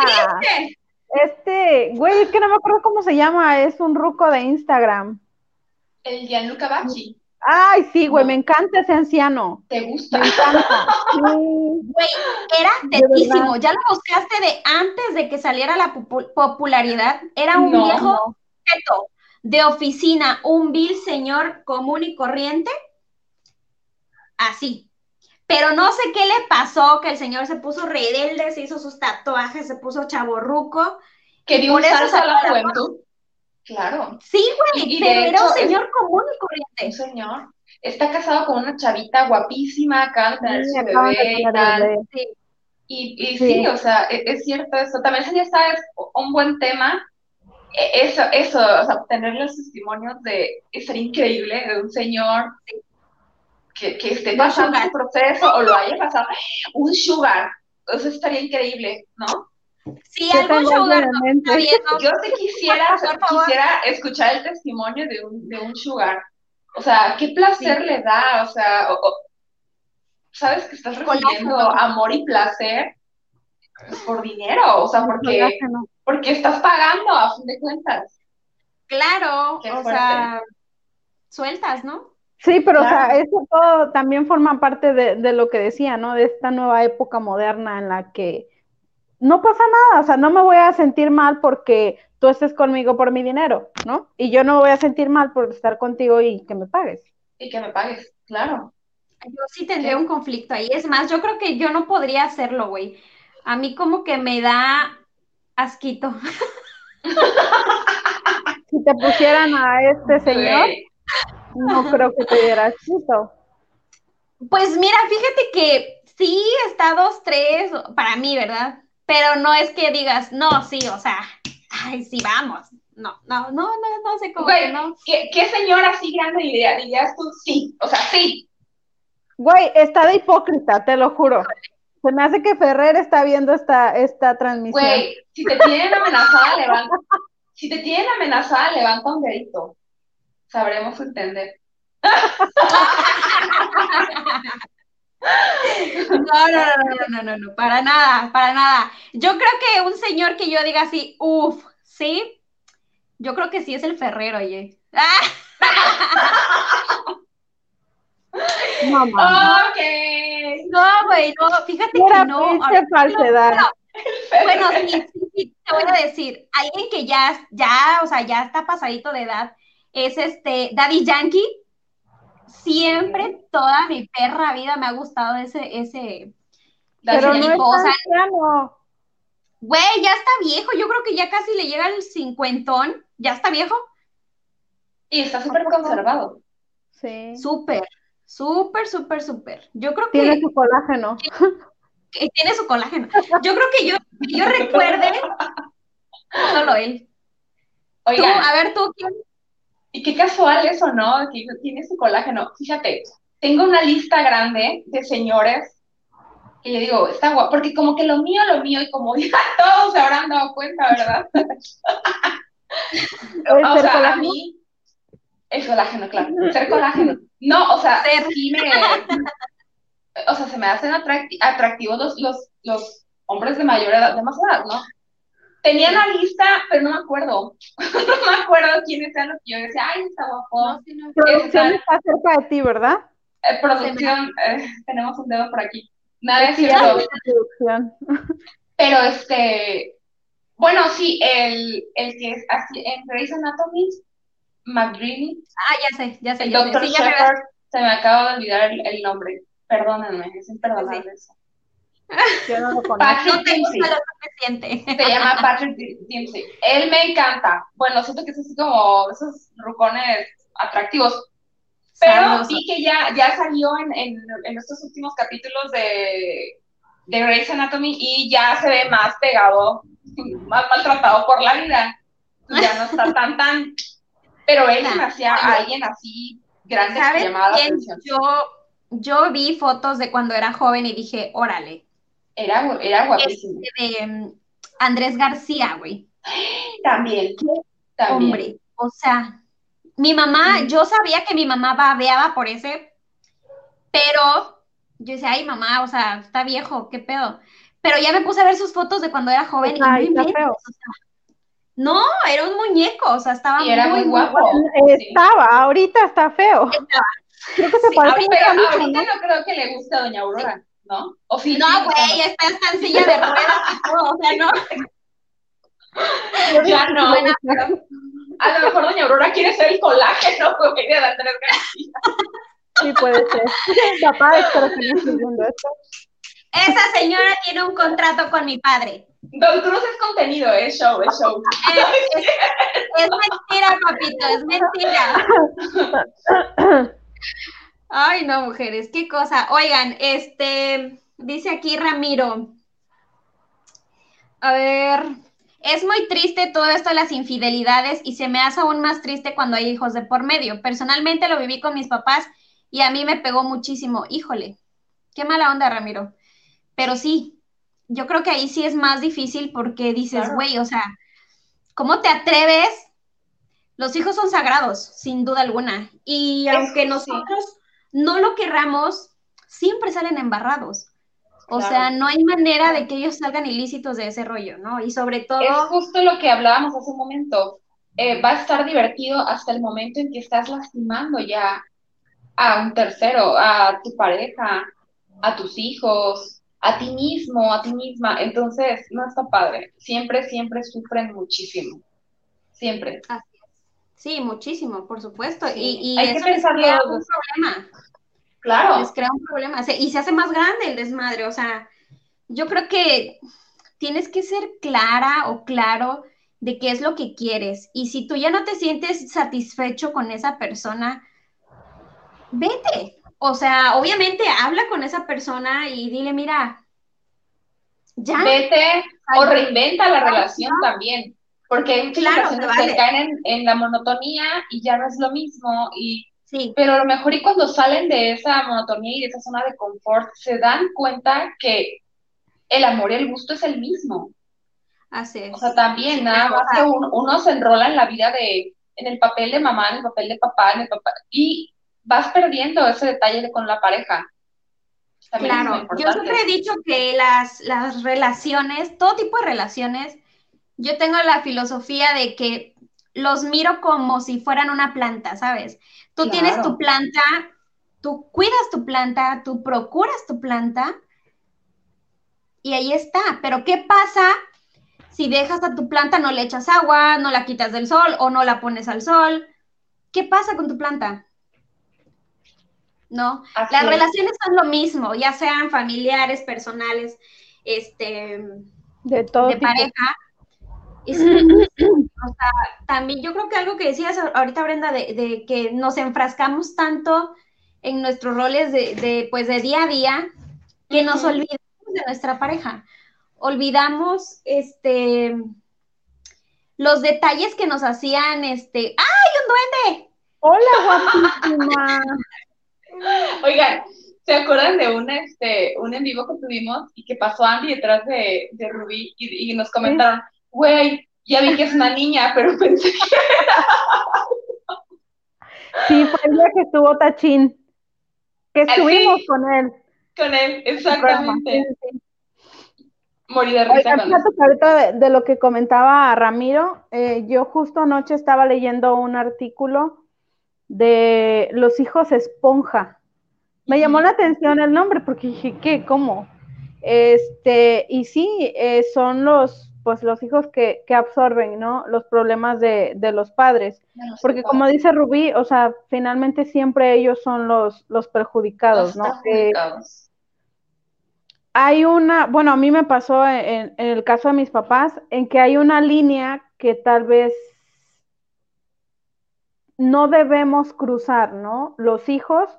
Este, güey, es que no me acuerdo cómo se llama. Es un ruco de Instagram. El Gianluca Bacci. Ay, sí, güey, No. me encanta ese anciano. ¿Te gusta? Me encanta. [laughs] Güey, era tetísimo. Ya lo buscaste de antes de que saliera la popu- popularidad. Era un No. viejo teto de oficina, un vil señor común y corriente. Así. Pero no sé qué le pasó, que el señor se puso rebelde, se hizo sus tatuajes, se puso chaborruco. Que dio un salto a la juventud. Claro, Sí, güey, pero era un es- señor común y un corriente. señor. Está casado con una chavita guapísima, acaba de tener Sí, su bebé y tener tal. bebé. Y, y Sí. sí, o sea, e- es, cierto eso. También sería, ¿sabes? Un buen tema. E- Eso, eso, o sea, obtener los testimonios de, sería increíble, de un señor que, que esté pasando el proceso o lo haya pasado. Un sugar, eso estaría increíble, ¿no? Sí, algún sugar está Yo sí quisiera, quisiera escuchar el testimonio de un, de un sugar. O sea, qué placer le da, o sea, sabes que estás recibiendo amor y placer por dinero, o sea, porque, porque estás pagando a fin de cuentas. Claro, o sea, sueltas, ¿no? Sí, pero o sea, eso todo también forma parte de, de, lo que decía, ¿no? De esta nueva época moderna en la que no pasa nada, o sea, no me voy a sentir mal porque tú estés conmigo por mi dinero, ¿no? Y yo no me voy a sentir mal por estar contigo y que me pagues. Y que me pagues, claro. Yo sí tendría un conflicto ahí. Es más, yo creo que yo no podría hacerlo, güey. A mí como que me da asquito. [laughs] si te pusieran a este señor, no creo que te diera. Pues mira, fíjate que sí, está dos, tres, para mí, ¿verdad? Pero no es que digas, no, sí, o sea, ay, sí, vamos. No, no, no, no, no sé cómo. Güey, no. ¿qué, ¿qué, señora así grande diría, dirías tú sí? O sea, sí. Güey, está de hipócrita, te lo juro. Se me hace que Ferrer está viendo esta, esta transmisión. Güey, si te tienen amenazada, levanta. Si te tienen amenazada, levanta un dedito. Sabremos entender. No, no, no, no, no, no, para nada, para nada. Yo creo que un señor que yo diga así, uff, ¿sí? Yo creo que sí es el Ferrero, oye. [laughs] No, Ok. No, güey, no, fíjate que no. falsedad. Bueno, [laughs] sí, sí, te voy a decir, alguien que ya, ya, o sea, ya está pasadito de edad, es este Daddy Yankee siempre, toda mi perra vida me ha gustado ese, ese. Pero no es Güey, ya está viejo, yo creo que ya casi le llega el cincuentón, ya está viejo. Y está súper conservado. Sí. Súper, súper, súper, súper. Yo creo que. Tiene su colágeno. tiene su colágeno. Yo creo que yo, yo [laughs] recuerde, solo él. Oiga. a ver, tú, ¿quién, y qué casual eso, ¿no? Que tiene su colágeno. Fíjate, tengo una lista grande de señores que yo digo, está guapo, porque como que lo mío, lo mío, y como [laughs] ya todos se habrán dado cuenta, ¿verdad? [laughs] o sea, a mí, el colágeno, claro, ser colágeno. No, o sea, [laughs] sí me, o sea, se me hacen atractivos los, los, los hombres de mayor edad, de más edad, ¿no? Tenía la lista, pero no me acuerdo. [laughs] no me acuerdo quiénes eran los que yo decía, ay, está guapo. producción está cerca de ti, ¿verdad? Eh, producción, eh, tenemos un dedo por aquí. Nada es cierto. Producción. Pero este, bueno, sí, el, el que es así, en Grey's Anatomy, McDreamy. Ah, ya sé, ya sé. El Dr. Shepard, se me acaba de olvidar el, el nombre. Perdónenme, es imperdonable eso. Patrick Dempsey. Se llama Patrick Dempsey. Él me encanta. Bueno, siento que es así como esos rucones atractivos. Pero vi que ya, ya salió en, en, estos últimos capítulos de, de Grey's Anatomy y ya se ve más pegado, más maltratado por la vida. Ya no está [laughs] tan, tan. Pero él se me hacía alguien así grande que llamaba la atención. Yo, yo vi fotos de cuando era joven y dije, órale, era, era guapísimo. Este, de mm, Andrés García, güey. También. Hombre, o sea, mi mamá, yo sabía que mi mamá babeaba por ese, pero yo decía, ay, mamá, o sea, está viejo, qué pedo. Pero ya me puse a ver sus fotos de cuando era joven y no feo. no, era un muñeco, o sea, estaba y era muy, guapo. Estaba, ahorita está feo. Estaba. Creo que se parece pero ahorita no creo que le guste a Doña Aurora. ¿No? O no, güey, está, está en silla de ruedas o sea, no. [laughs] ya no. a lo mejor Doña Aurora quiere ser el colágeno, [laughs] güey, de Andrés García. [laughs] Sí, puede ser. Papá, espero que no estés viendo esto. Esa señora tiene un contrato con mi padre. Don Cruz es contenido, es show, es show. Es, es mentira, papito, es mentira. Ay, no, mujeres, qué cosa. Oigan, este, dice aquí Ramiro. A ver, es muy triste todo esto de las infidelidades y se me hace aún más triste cuando hay hijos de por medio. Personalmente lo viví con mis papás y a mí me pegó muchísimo. Híjole, qué mala onda, Ramiro. Pero sí, yo creo que ahí sí es más difícil porque dices, güey, o sea, ¿cómo te atreves? Los hijos son sagrados, sin duda alguna. Y aunque nosotros no lo querramos, siempre salen embarrados. O sea, no hay manera de que ellos salgan ilícitos de ese rollo, ¿no? Y sobre todo... Es justo lo que hablábamos hace un momento. Eh, va a estar divertido hasta el momento en que estás lastimando ya a un tercero, a tu pareja, a tus hijos, a ti mismo, a ti misma. Entonces, no está padre. Siempre, siempre sufren muchísimo. Siempre. Sí, muchísimo, por supuesto. Y, Hay que pensarlo. un problema. Claro. Les crea un problema. Y se hace más grande el desmadre. O sea, yo creo que tienes que ser clara o claro de qué es lo que quieres. Y si tú ya no te sientes satisfecho con esa persona, vete. O sea, obviamente habla con esa persona y dile, mira, ya. Vete o reinventa la relación también. Porque hay muchas claro, que caen en, la monotonía y ya no es lo mismo. Y Sí. Pero a lo mejor y cuando salen de esa monotonía y de esa zona de confort, se dan cuenta que el amor y el gusto es el mismo. Así es. O sea, también, nada más que uno, se enrola en la vida de, en el papel de mamá, en el papel de papá, en el papá, y vas perdiendo ese detalle con la pareja. claro, yo siempre he dicho que las, las relaciones, todo tipo de relaciones, yo tengo la filosofía de que los miro como si fueran una planta, ¿sabes? Tú tienes tu planta, tú cuidas tu planta, tú procuras tu planta y ahí está. Pero ¿qué pasa si dejas a tu planta, no le echas agua, no la quitas del sol o no la pones al sol? ¿Qué pasa con tu planta? ¿No? Las relaciones son lo mismo, ya sean familiares, personales, este, de, todo de pareja [laughs] o sea, también yo creo que algo que decías ahorita, Brenda, de, que nos enfrascamos tanto en nuestros roles de, pues, de día a día, que nos olvidamos de nuestra pareja. Olvidamos, este, los detalles que nos hacían, este, ¡ay, un duende! Hola, guapísima. [laughs] Oigan, ¿se acuerdan de un, este, un en vivo que tuvimos y que pasó Andy detrás de, de Rubí y, nos comentaron, güey, ya vi que es una niña, pero pensé que era. [laughs] Sí, fue el día que estuvo Tachín, que estuvimos con él. Con él, exactamente. Morí de risa. ahorita de, lo que comentaba Ramiro, eh, yo justo anoche estaba leyendo un artículo de los hijos esponja. Me llamó la atención el nombre porque dije, ¿qué? ¿Cómo? Este, y sí, eh, son los pues los hijos que, que absorben, ¿no? Los problemas de, de los padres. Porque como dice Rubí, o sea, finalmente siempre ellos son los, los perjudicados, ¿no? Eh, hay una, bueno, a mí me pasó en, en, el caso de mis papás, en que hay una línea que tal vez no debemos cruzar, ¿no? Los hijos,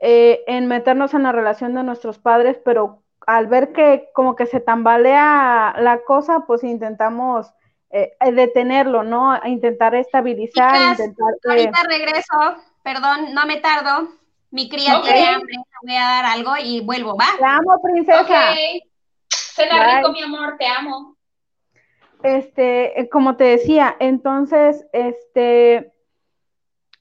eh, en meternos en la relación de nuestros padres, pero al ver que como que se tambalea la cosa, pues intentamos eh, eh, detenerlo, ¿no? Intentar estabilizar. intentar, ahorita regreso, perdón, no me tardo. Mi cría tiene hambre, voy a dar algo y vuelvo, ¿va? Te amo, princesa. Okay. Cena rico, mi amor, te amo. Este, eh, como te decía, entonces, este,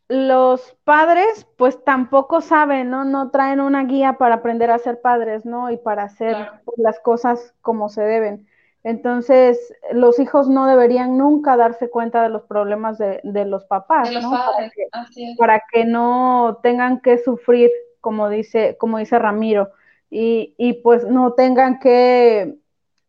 los padres pues tampoco saben, ¿no? No traen una guía para aprender a ser padres, ¿no? Y para hacer las cosas como se deben. Entonces, los hijos no deberían nunca darse cuenta de los problemas de, los papás, ¿no? para, que, para que, no tengan que sufrir, como dice, como dice Ramiro, y, y pues no tengan que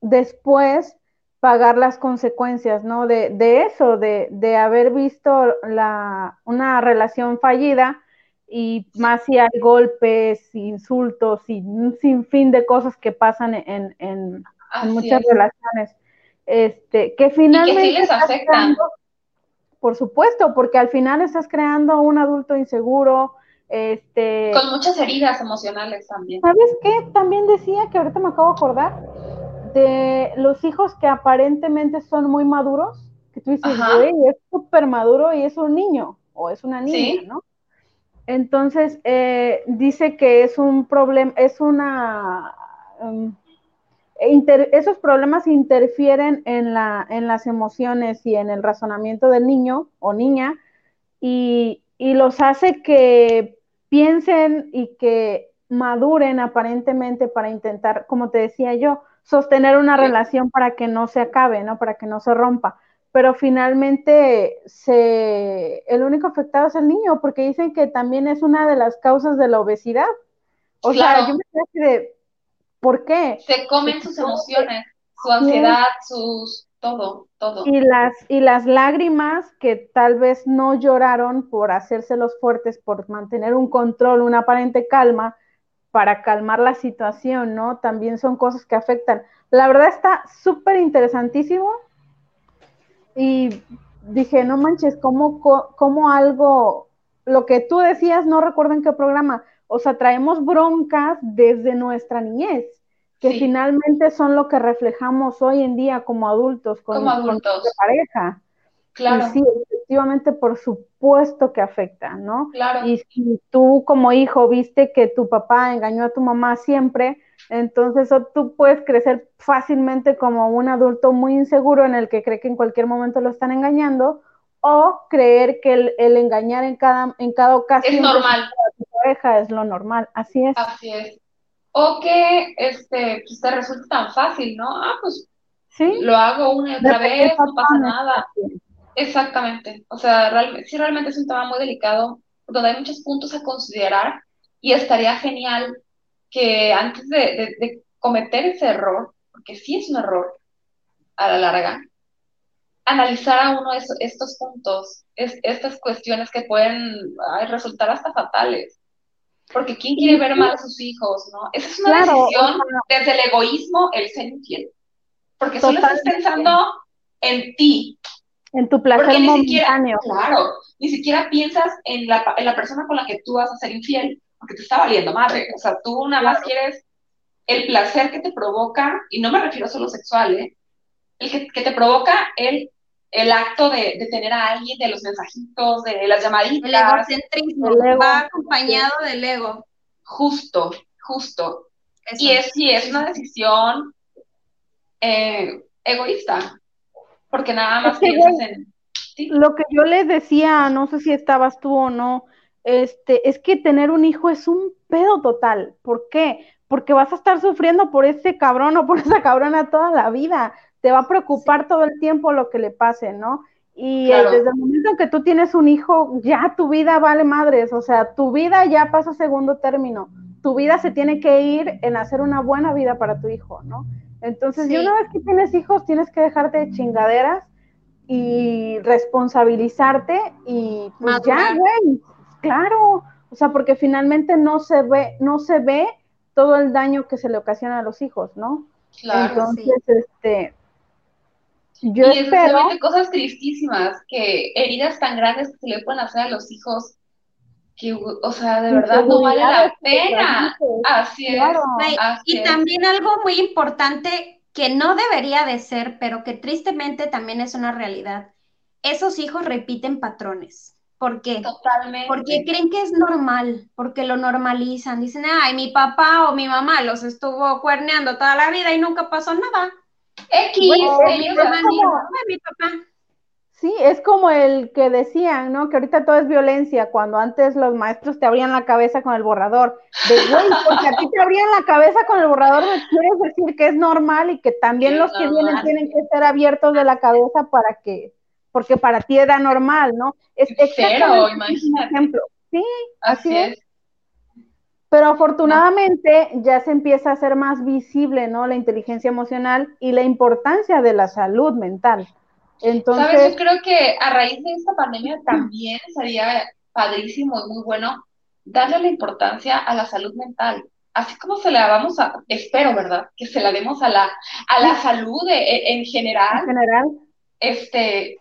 después pagar las consecuencias, ¿no? De, de eso, de, de, haber visto la, una relación fallida y más si hay golpes, insultos y un sinfín de cosas que pasan en, en, muchas relaciones. Este, que finalmente... Y que les afectan. por supuesto, porque al final estás creando un adulto inseguro, este... Con muchas heridas emocionales también. ¿Sabes qué? También decía que ahorita me acabo de acordar de los hijos que aparentemente son muy maduros, que tú dices, güey, es súper maduro y es un niño o es una niña, ¿no? Entonces, eh, dice que es un problema, es una... Um, esos problemas interfieren en, la, en las emociones y en el razonamiento del niño o niña y, y los hace que piensen y que maduren aparentemente para intentar, como te decía yo, sostener una relación para que no se acabe, ¿no? Para que no se rompa. Pero finalmente se, el único afectado es el niño, porque dicen que también es una de las causas de la obesidad. O sea, yo me quedé de, ¿por qué? Se comen sus emociones, su ansiedad, sus todo, todo. Y las, y las lágrimas que tal vez no lloraron por hacérselos fuertes, por mantener un control, una aparente calma, para calmar la situación, ¿no? También son cosas que afectan. La verdad está súper interesantísimo y dije, no manches, ¿cómo, ¿cómo algo, lo que tú decías, no recuerdo en qué programa, o sea, traemos broncas desde nuestra niñez, que finalmente son lo que reflejamos hoy en día como adultos, con, como adultos. pareja. Claro. sí, efectivamente, por supuesto que afecta, ¿no? Claro. Y si tú como hijo viste que tu papá engañó a tu mamá siempre, entonces tú puedes crecer fácilmente como un adulto muy inseguro en el que cree que en cualquier momento lo están engañando, o creer que el, engañar en cada, en cada ocasión es normal. tu pareja es lo normal, así es. Así es. O que este, pues te resulta tan fácil, ¿no? Ah, pues ¿Sí? lo hago una y otra vez, no pasa nada. Exactamente. O sea, realmente, sí, realmente es un tema muy delicado, donde hay muchos puntos a considerar y estaría genial que antes de, cometer ese error, porque sí es un error a la larga, analizar uno de estos puntos, estas cuestiones que pueden resultar hasta fatales. Porque ¿quién quiere ver mal a sus hijos, no? Esa es una decisión desde el egoísmo, el ser infiel. Porque solo estás pensando en ti, en tu placer momentáneo. Claro, ni siquiera piensas en la, en la persona con la que tú vas a ser infiel, porque te está valiendo madre. O sea, tú nada más quieres el placer que te provoca, y no me refiero solo sexual, ¿eh? El que, que te provoca el, el acto de, de, tener a alguien, de los mensajitos, de las llamaditas. El egocentrismo va acompañado del ego. Justo, justo. Y es, sí, es una decisión eh, egoísta, porque nada más Lo que yo les decía, no sé si estabas tú o no, este, es que tener un hijo es un pedo total. ¿Por qué? Porque vas a estar sufriendo por ese cabrón o por [laughs] esa cabrona toda la vida. Te va a preocupar todo el tiempo lo que le pase, ¿no? Y eh, desde el momento en que tú tienes un hijo, ya tu vida vale madres, o sea, tu vida ya pasa a segundo término. Tu vida se tiene que ir en hacer una buena vida para tu hijo, ¿no? Entonces, y una vez que tienes hijos, tienes que dejarte de chingaderas y responsabilizarte y pues ya, güey, claro, o sea, porque finalmente no se ve, no se ve todo el daño que se le ocasiona a los hijos, ¿no? Claro, Entonces, este, yo y espero... cosas tristísimas, que heridas tan grandes que se le pueden hacer a los hijos que, o sea, de verdad no vale la pena. Así es. y también algo muy importante que no debería de ser, pero que tristemente también es una realidad. Esos hijos repiten patrones. ¿Por qué? Totalmente. Porque creen que es normal, porque lo normalizan. Dicen, ay, mi papá o mi mamá los estuvo cuerneando toda la vida y nunca pasó nada. X, ellos mi papá. Sí, es como el que decían, ¿no? Que ahorita todo es violencia, cuando antes los maestros te abrían la cabeza con el borrador. De, güey, porque a ti te abrían la cabeza con el borrador, me quieres decir que es normal y que también los que vienen tienen que ser abiertos de la cabeza para que, porque para ti era normal, ¿no? Es Cero, imagínate. Un ejemplo. Sí, así, es. Pero afortunadamente ya se empieza a hacer más visible, ¿no? La inteligencia emocional y la importancia de la salud mental. Entonces, ¿Sabes? Yo creo que a raíz de esta pandemia también sería padrísimo y muy bueno darle la importancia a la salud mental. Así como se la damos a, espero, ¿verdad? Que se la demos a la, a la salud en general. En general. Este,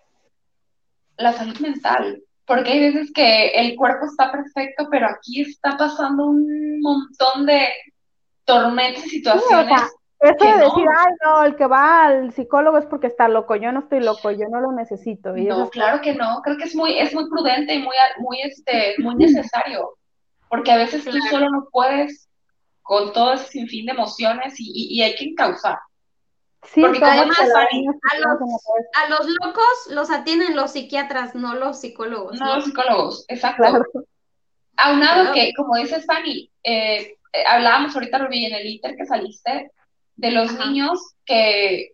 la salud mental. Porque hay veces que el cuerpo está perfecto, pero aquí está pasando un montón de tormentas y situaciones Eso de decir, ay, no, el que va al psicólogo es porque está loco. Yo no estoy loco, yo no lo necesito. no, claro que no. Creo que es muy, es muy prudente y muy, muy, este, muy necesario. Porque a veces tú solo no puedes con todo ese sinfín de emociones y, hay que encauzar. Sí, porque además a los, a los locos los atienden los psiquiatras, no los psicólogos. No, los psicólogos, exacto. Aunado que, como dices, Fanny, eh, eh, hablábamos ahorita, Rubí, en el Inter que saliste, de los niños que,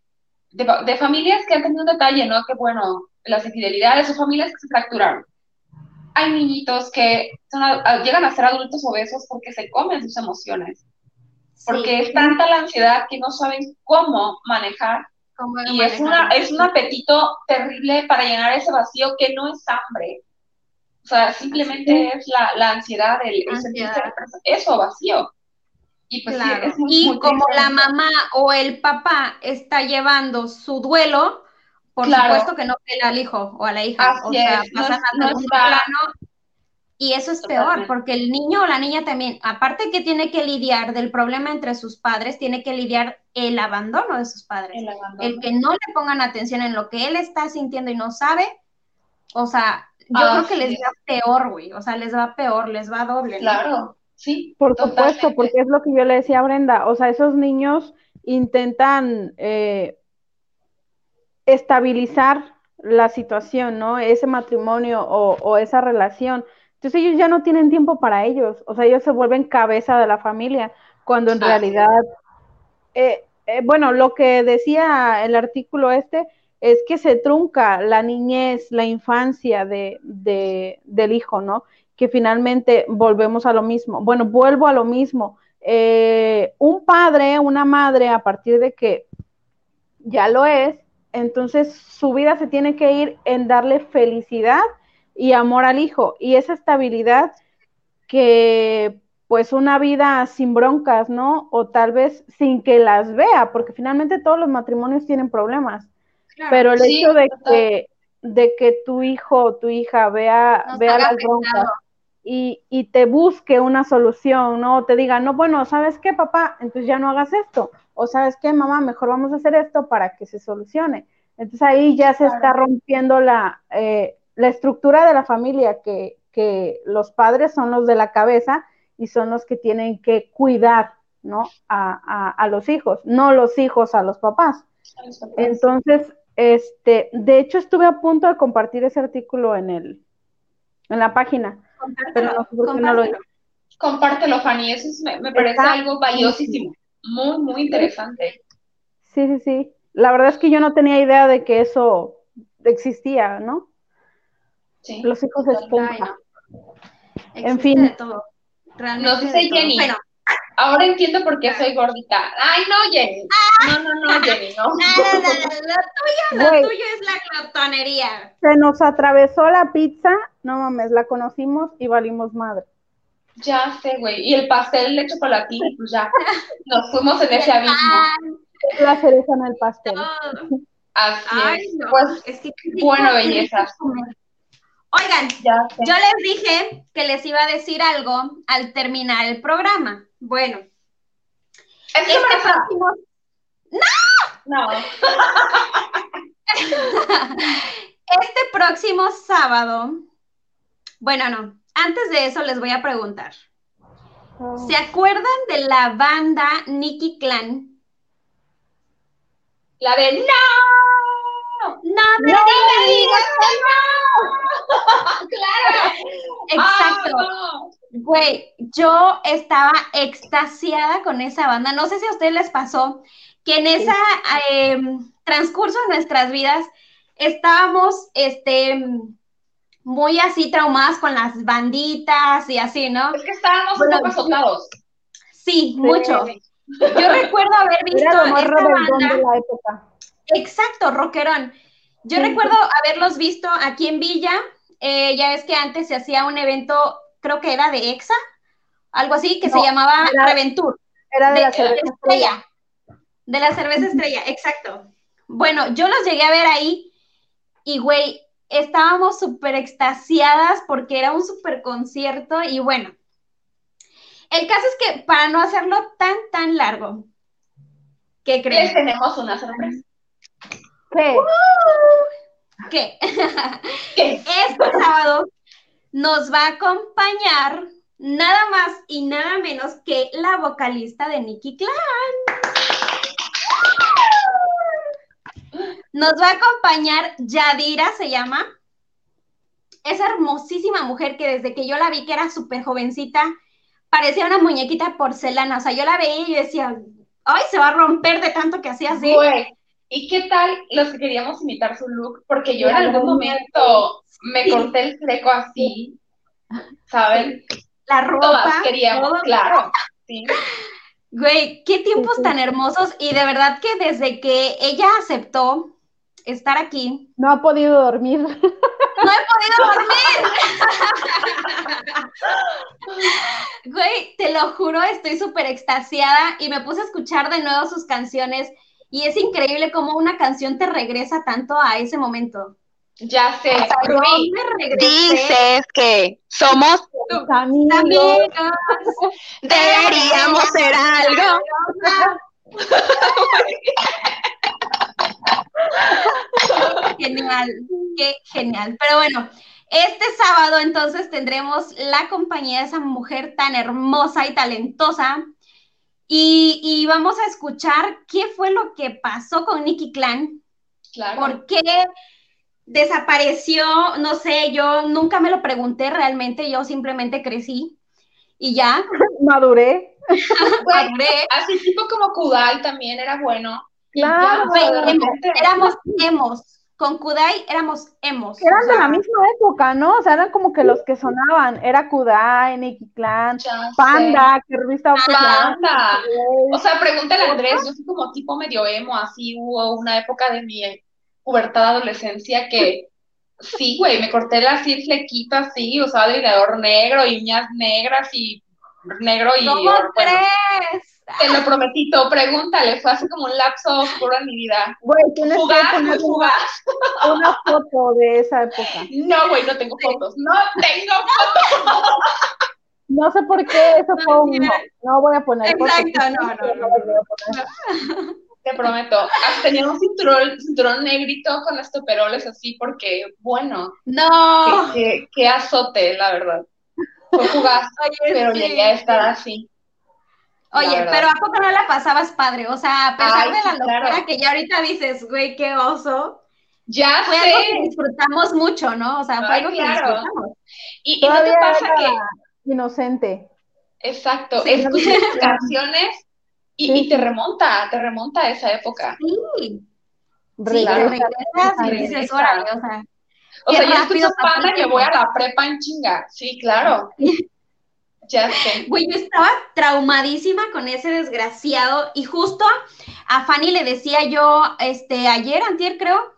de, familias que han tenido un detalle, ¿no? Que bueno, las infidelidades o familias que se fracturaron. Hay niñitos que llegan a ser adultos obesos porque se comen sus emociones, porque es tanta la ansiedad que no saben cómo manejar. y es, una, es un apetito terrible para llenar ese vacío que no es hambre. O sea, simplemente es la, la ansiedad, el, el sentirse eso vacío. Y, pues, y como la mamá o el papá está llevando su duelo, por supuesto que no pela al hijo o a la hija. o sea, pasan a segundo plano. Y eso es peor, porque el niño o la niña también, aparte que tiene que lidiar del problema entre sus padres, tiene que lidiar el abandono de sus padres. El, que no le pongan atención en lo que él está sintiendo y no sabe. O sea, yo creo que les va peor, güey. O sea, les va peor, les va doble. Claro. Sí, por supuesto, porque es lo que yo le decía a Brenda, o sea, esos niños intentan eh, estabilizar la situación, ¿no? Ese matrimonio o, esa relación. Entonces ellos ya no tienen tiempo para ellos, o sea, ellos se vuelven cabeza de la familia, cuando en realidad, eh, eh, bueno, lo que decía el artículo este es que se trunca la niñez, la infancia de, del hijo, ¿no? Que finalmente volvemos a lo mismo. Bueno, vuelvo a lo mismo. Eh, un padre, una madre, a partir de que ya lo es, entonces su vida se tiene que ir en darle felicidad y amor al hijo y esa estabilidad que pues una vida sin broncas, ¿no? O tal vez sin que las vea, porque finalmente todos los matrimonios tienen problemas. pero el hecho de que de que tu hijo o tu hija vea, vea las broncas y, y, te busque una solución, ¿no? Te diga, no, bueno, ¿sabes qué, papá? Entonces ya no hagas esto. O ¿sabes qué, mamá? Mejor vamos a hacer esto para que se solucione. Entonces ahí ya se está rompiendo la, eh, la estructura de la familia, que, que los padres son los de la cabeza y son los que tienen que cuidar, ¿no? A, a, a los hijos, no los hijos a los papás. Entonces, este, de hecho estuve a punto de compartir ese artículo en el, en la página Compártelo, compártelo. Fanny, eso me, parece algo valiosísimo, muy, muy interesante. Sí, sí, sí. La verdad es que yo no tenía idea de que eso existía, ¿no? Sí. Los hijos de esponja. En fin. De todo. Nos dice Jenny. Ahora entiendo por qué soy gordita. Ay, no, Jenny. No, no, no, Jenny, no. No, no, no, lo tuyo, lo tuyo es la glotonería. Se nos atravesó la pizza, no mames, la conocimos y valimos madre. Ya sé, güey. Y el pastel de chocolatín, pues ya. [laughs] Nos fuimos en ese abismo. La cereza en el pastel. Así es. Pues, es que bueno, belleza. Oigan, yo les dije que les iba a decir algo al terminar el programa. Bueno. este próximo... ¡No! No. [laughs] [laughs] este próximo sábado. Bueno, no. Antes de eso les voy a preguntar. Oh. ¿Se acuerdan de la banda Nicky Clan? La de No, no me digas no. [laughs] claro. Exacto. Güey, yo estaba extasiada con esa banda. No sé si a ustedes les pasó que en ese em, transcurso de nuestras vidas estábamos este, muy así traumadas con las banditas y así, ¿no? Es que estábamos un poco azotados. Sí, mucho. Yo recuerdo haber visto esta banda. la época. Exacto, rockerón. Yo recuerdo haberlos visto aquí en Villa. Eh, ya ves que antes se hacía un evento creo que era de EXA, algo así, que se llamaba Reventur. Era de, la cerveza estrella. De la cerveza estrella, exacto. Bueno, yo los llegué a ver ahí y, güey, estábamos súper extasiadas porque era un súper concierto y bueno, el caso es que para no hacerlo tan, tan largo, ¿Qué creen? Tenemos una sorpresa. ¿Qué? ¿Qué? [laughs] ¿Qué? Este sábado nos va a acompañar nada más y nada menos que la vocalista de Nicky Clan. Nos va a acompañar Yadira, se llama. Esa hermosísima mujer que desde que yo la vi que era súper jovencita, parecía una muñequita porcelana. O sea, yo la veía y yo decía, ay, se va a romper de tanto que hacía así. Güey, ¿y qué tal los que queríamos imitar su look? Porque yo en algún momento me corté el fleco así, ¿saben? La ropa. Todas queríamos, todo. claro. Sí. Güey, qué tiempos tan hermosos y de verdad que desde que ella aceptó estar aquí, No ha podido dormir. [laughs] no he podido dormir. [laughs] Güey, te lo juro, estoy súper extasiada y me puse a escuchar de nuevo sus canciones y es increíble cómo una canción te regresa tanto a ese momento. Ya sé, O sea, Rubí. Dices que somos, Tus amigos. Amigos, deberíamos ser algo. Genial, qué genial. Pero bueno, este sábado entonces tendremos la compañía de esa mujer tan hermosa y talentosa. Y, y vamos a escuchar qué fue lo que pasó con Nicky Clan, claro. por qué desapareció, no sé, yo nunca me lo pregunté realmente, yo simplemente crecí y ya, [laughs] Maduré. [laughs] Maduré. así tipo como Kudai también era bueno. Claro. ya, o sea, de Emo, repente- éramos emos, con Kudai éramos emos. Eran o de la misma época, ¿no? O sea, eran como que los que sonaban. Era Kudai, Nicky Clan, sé. Panda, que obsesionada. Panda. O sea, pregúntale a Andrés, yo soy como tipo medio emo, así hubo una época de mi pubertad, adolescencia que sí, güey, me corté la así flequito así, usaba delineador negro y uñas negras y negro y ¿Cómo bueno, crees? Te lo prometito, pregúntale, fue así como un lapso oscuro en mi vida. Güey, tienes Fugaz, que poner fugaz. una, una foto de esa época. No, güey, no tengo fotos, no tengo fotos. No sé por qué eso fue un no. No voy a poner fotos. Exacto, no, no, no, No poner. Te prometo, tenía un cinturón, cinturón negrito con estoperoles así porque, bueno, No. qué, azote, la verdad. Fue fugaz, Oye, pero sí, llegué a estar así. Oye, pero ¿a poco no la pasabas padre? O sea, a pesar Ay, de la sí, locura claro. que ya ahorita dices, güey, qué oso, Ya fue algo que sé. disfrutamos mucho, ¿no? O sea, fue Ay, algo que disfrutamos. Y, y no te pasa que, inocente. exacto, Sí. escuchas tus [laughs] canciones y, Sí, y te remonta, te remonta a esa época. Sí, sí, Regresa. te regresas y dices, Regresa. órale, o sea, O sea, pasó el panda que voy a la prepa en chinga. Sí, claro. [laughs] Ya sé. güey, yo estaba traumadísima con ese desgraciado y justo a Fanny le decía yo, este, ayer, antier creo,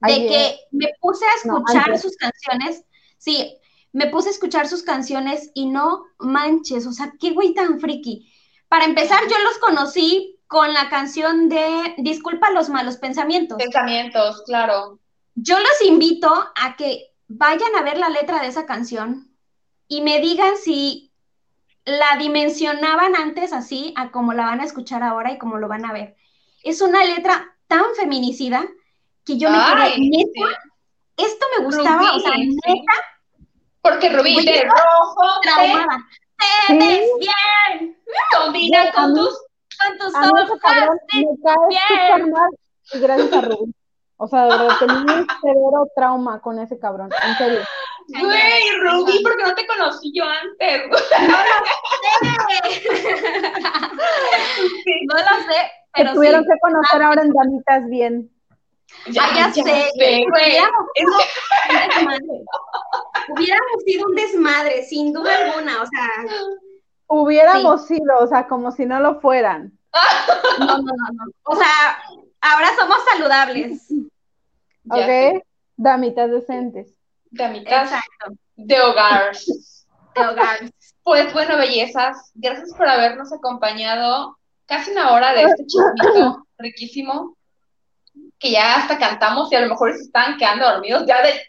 de Ayer. que me puse a escuchar sus canciones, sí, me puse a escuchar sus canciones y no manches, o sea, qué güey tan friki. Para empezar, yo los conocí con la canción de Disculpa los malos pensamientos. Pensamientos, claro. Yo los invito a que vayan a ver la letra de esa canción y me digan si la dimensionaban antes así a como la van a escuchar ahora y como lo van a ver. Es una letra tan feminicida que yo me Ay, quedé, neta, esto me gustaba, o sea, neta, Porque Rubí de rojo te traumada. Te ves bien combina con tus con tus ojos. cae bien. súper mal y gracias a Rubí. O sea, de verdad, tenía un severo trauma con ese cabrón, en serio. Güey, Rubí, porque no te conocí yo antes. No lo sé, Te pero tuvieron sí. que conocer ahora en Damitas Bien. Ah, ya sé, güey. hubiéramos sido un desmadre. Hubiéramos sido un desmadre, sin duda alguna, o sea, Hubiéramos sido, o sea, como si no lo fueran. no, no, no, no. O sea, ahora somos saludables. Ya. ¿Ok? Damitas decentes. Exacto. de. De hogar. Pues bueno, bellezas, gracias por habernos acompañado casi una hora de este chismito riquísimo, que ya hasta cantamos y a lo mejor se estaban quedando dormidos, ya de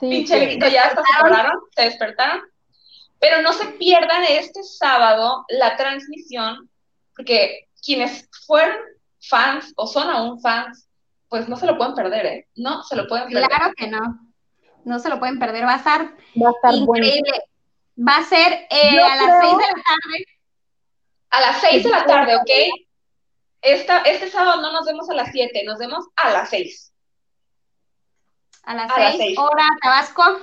Sí, pinche grito ya hasta se pararon, se despertaron. Pero no se pierdan este sábado la transmisión, porque quienes fueron fans o son aún fans, pues no se lo pueden perder, ¿eh? No se lo pueden perder. Claro que no. No se lo pueden perder. Va a estar, Va a estar increíble. Va a ser eh, a las seis de la tarde. A las seis de la tarde, ¿ok? Esta, este sábado no nos vemos a las siete, nos vemos a las seis. A las seis, hora Tabasco,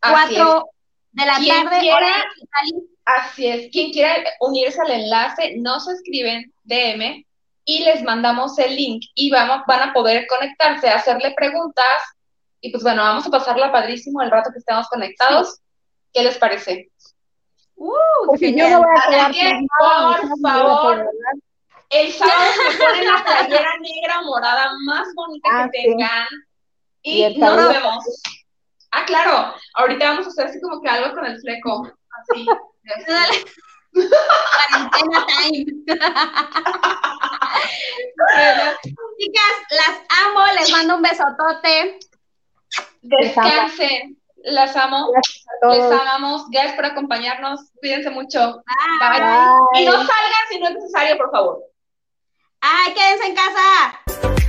cuatro de la tarde, hora Así es. Quien quiera unirse al enlace, nos escriben DM y les mandamos el link y vamos, van a poder conectarse, hacerle preguntas y pues bueno, vamos a pasarla padrísimo el rato que estemos conectados. ¿Qué les parece? Uh, yo no voy a que, por favor, el sábado [laughs] se ponen la playera negra o morada más bonita que ah, tengan y, nos vemos. Ah, claro, ahorita vamos a hacer así como que algo con el fleco, así. [laughs] Cuarentena time. [laughs] chicas, las amo, les mando un besotote. Descansen, las amo, les amamos, gracias por acompañarnos, cuídense mucho. Bye. Y no salgan si no es necesario, por favor. Ay, quédense en casa.